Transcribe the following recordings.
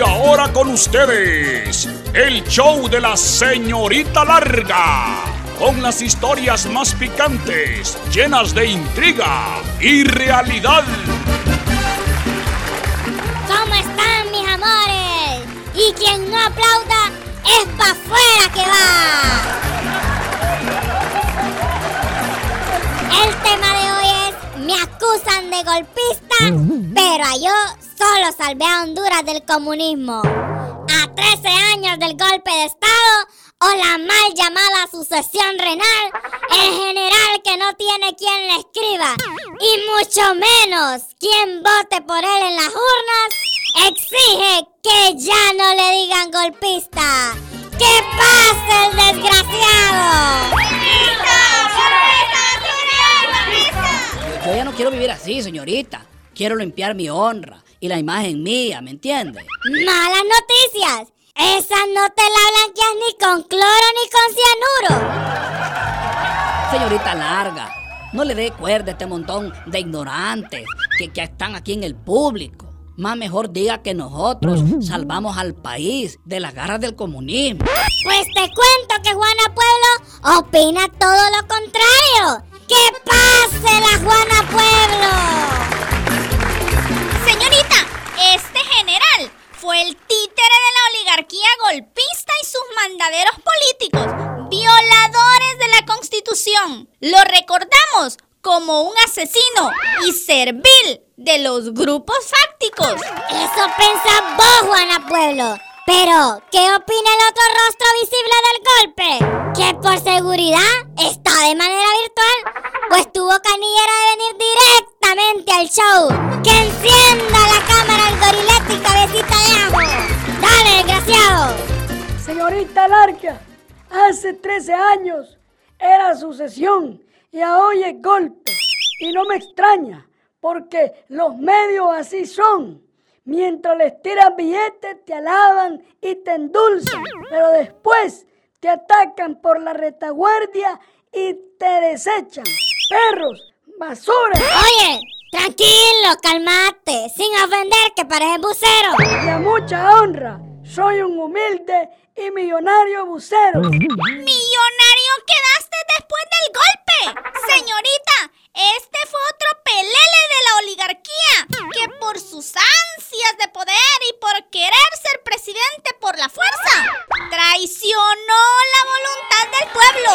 Y ahora con ustedes, el show de la señorita larga, con las historias más picantes, llenas de intriga y realidad. ¿Cómo están mis amores? Y quien no aplauda es pa' afuera que va. El tema de hoy es me acusan de golpista, pero yo solo salvé a Honduras del comunismo. A 13 años del golpe de Estado o la mal llamada sucesión renal, el general que no tiene quien le escriba y mucho menos quien vote por él en las urnas, exige que ya no le digan golpista. ¡Que pase el desgraciado! Yo ya no quiero vivir así, señorita. Quiero limpiar mi honra y la imagen mía, ¿me entiende? Malas noticias. Esas no te la blanqueas ni con cloro ni con cianuro. Señorita larga, no le dé cuerda a este montón de ignorantes que, que están aquí en el público. Más mejor diga que nosotros salvamos al país de las garras del comunismo. Pues te cuento que Juana Pueblo opina todo lo contrario. ¡Que pase la Juana Pueblo! El títere de la oligarquía golpista y sus mandaderos políticos, violadores de la constitución. Lo recordamos como un asesino y servil de los grupos fácticos. Eso pensás vos, Juana Pueblo. Pero, ¿qué opina el otro rostro visible del golpe? Que por seguridad está de manera virtual, pues tuvo canillera de venir al show. ¡Que encienda la cámara el gorilete y cabecita de ajo! ¡Dale, desgraciado! Señorita Larga, hace 13 años era sucesión y hoy es golpe. Y no me extraña, porque los medios así son. Mientras les tiran billetes, te alaban y te endulzan, pero después te atacan por la retaguardia y te desechan. Perros, basura. Oye, tranquilo, calmate, sin ofender que pareces bucero. Y a mucha honra, soy un humilde y millonario bucero. ¡Millonario quedaste después del golpe! Señorita, este fue otro pelele de la oligarquía que por sus ansias de poder y por querer ser presidente por la fuerza, traicionó la voluntad del pueblo.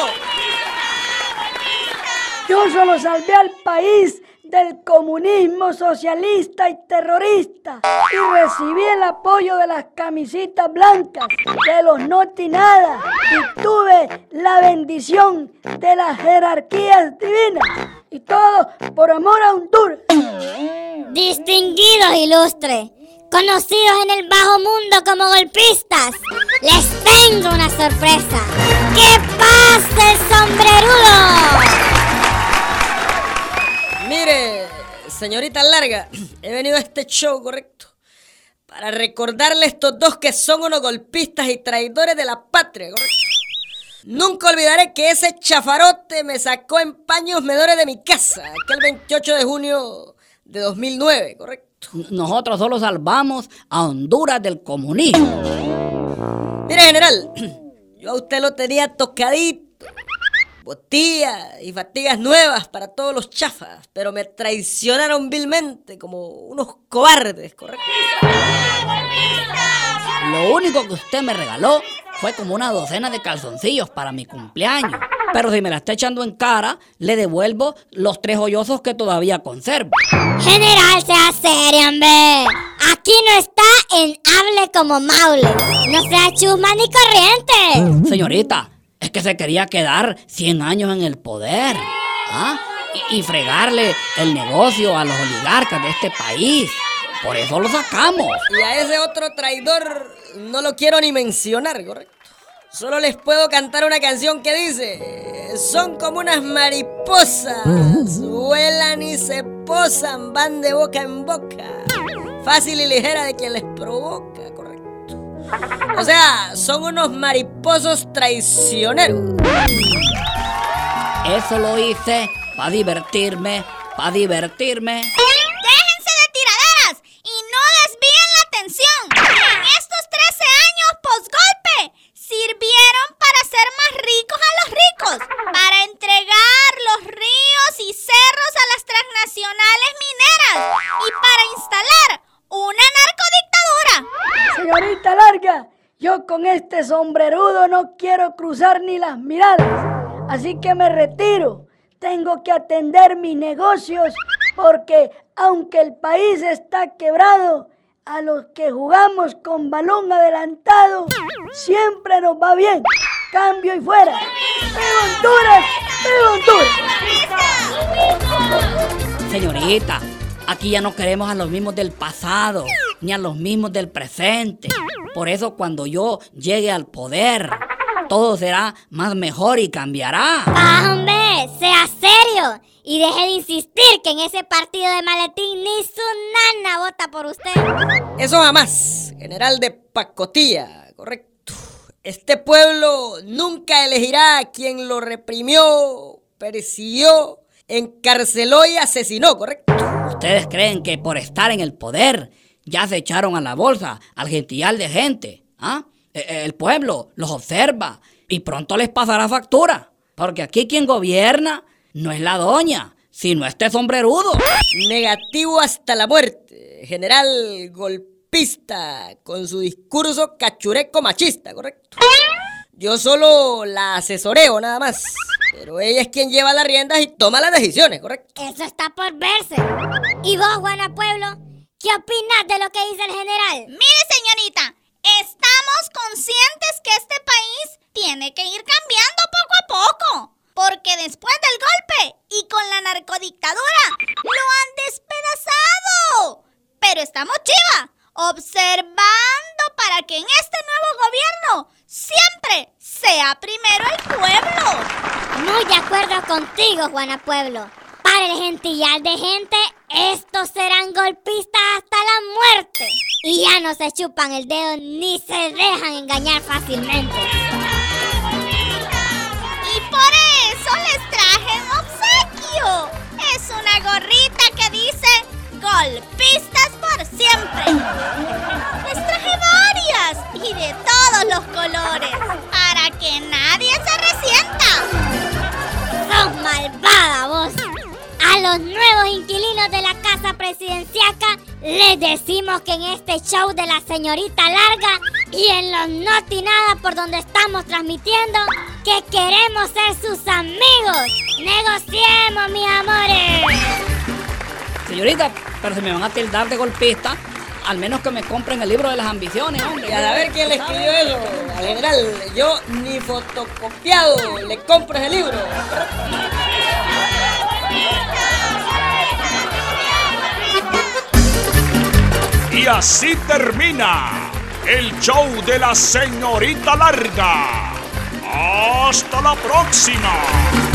Yo solo salvé al país del comunismo socialista y terrorista y recibí el apoyo de las camisitas blancas, de los nada y tuve la bendición de las jerarquías divinas y todo por amor a Honduras. Distinguidos ilustres, conocidos en el bajo mundo como golpistas, les tengo una sorpresa. ¡Que pase el sombrerudo! Mire, señorita Larga, he venido a este show, correcto, para recordarle a estos dos que son unos golpistas y traidores de la patria, correcto. Nunca olvidaré que ese chafarote me sacó en paños medores de mi casa, aquel 28 de junio de 2009, correcto. Nosotros solo salvamos a Honduras del comunismo. Mire, general, yo a usted lo tenía tocadito botillas y fatigas nuevas para todos los chafas, pero me traicionaron vilmente como unos cobardes, ¿correcto? Lo único que usted me regaló fue como una docena de calzoncillos para mi cumpleaños. Pero si me la está echando en cara, le devuelvo los tres hoyosos que todavía conservo. General, sea serio, hombre. Aquí no está en hable como Maule. No sea chusma ni corriente. Señorita, es que se quería quedar 100 años en el poder. ¿ah? Y, fregarle el negocio a los oligarcas de este país. Por eso lo sacamos. Y a ese otro traidor no lo quiero ni mencionar, ¿correcto? Solo les puedo cantar una canción que dice, son como unas mariposas, vuelan y se posan, van de boca en boca, fácil y ligera de quien les provoca. O sea, son unos mariposos traicioneros. Eso lo hice para divertirme, para divertirme. Este sombrerudo no quiero cruzar ni las miradas. Así que me retiro. Tengo que atender mis negocios porque aunque el país está quebrado, a los que jugamos con balón adelantado, siempre nos va bien. Cambio y fuera. Honduras! Honduras! Señorita, aquí ya no queremos a los mismos del pasado, ni a los mismos del presente. Por eso cuando yo llegue al poder, todo será más mejor y cambiará. ¡Ah, hombre! ¡Sea serio! Y deje de insistir que en ese partido de maletín ni su nana vota por usted. Eso jamás, general de pacotilla, correcto. Este pueblo nunca elegirá a quien lo reprimió, persiguió, encarceló y asesinó, correcto. ¿Ustedes creen que por estar en el poder ya se echaron a la bolsa al gentillal de gente? ¿Ah? E, e, el pueblo los observa y pronto les pasará factura. Porque aquí quien gobierna no es la doña, sino este sombrerudo. Negativo hasta la muerte. General golpista con su discurso cachureco machista, ¿correcto? Yo solo la asesoreo nada más. Pero ella es quien lleva las riendas y toma las decisiones, ¿correcto? Eso está por verse. ¿Y vos, Juana Pueblo? ¿Qué opinas de lo que dice el general? Mire, señorita, Estamos conscientes que este país tiene que ir cambiando poco a poco. Porque después del golpe y con la narcodictadura lo han despedazado. Pero estamos chiva, observando para que en este nuevo gobierno siempre sea primero el pueblo. Muy de acuerdo contigo, Juana Pueblo. Para el gentillar de gente, serán golpistas hasta la muerte. Y ya no se chupan el dedo ni se dejan engañar fácilmente. Y por eso les traje un obsequio. Es una gorrita que dice golpistas presidenciaca les decimos que en este show de la señorita larga y en los noti nada por donde estamos transmitiendo que queremos ser sus amigos. Negociemos, mis amores. Señorita, pero si me van a tildar de golpista, al menos que me compren el libro de las ambiciones, hombre. Y a ver quién le escribió eso. Al general, yo ni fotocopiado le compro ese libro. Y así termina el show de la señorita larga. Hasta la próxima.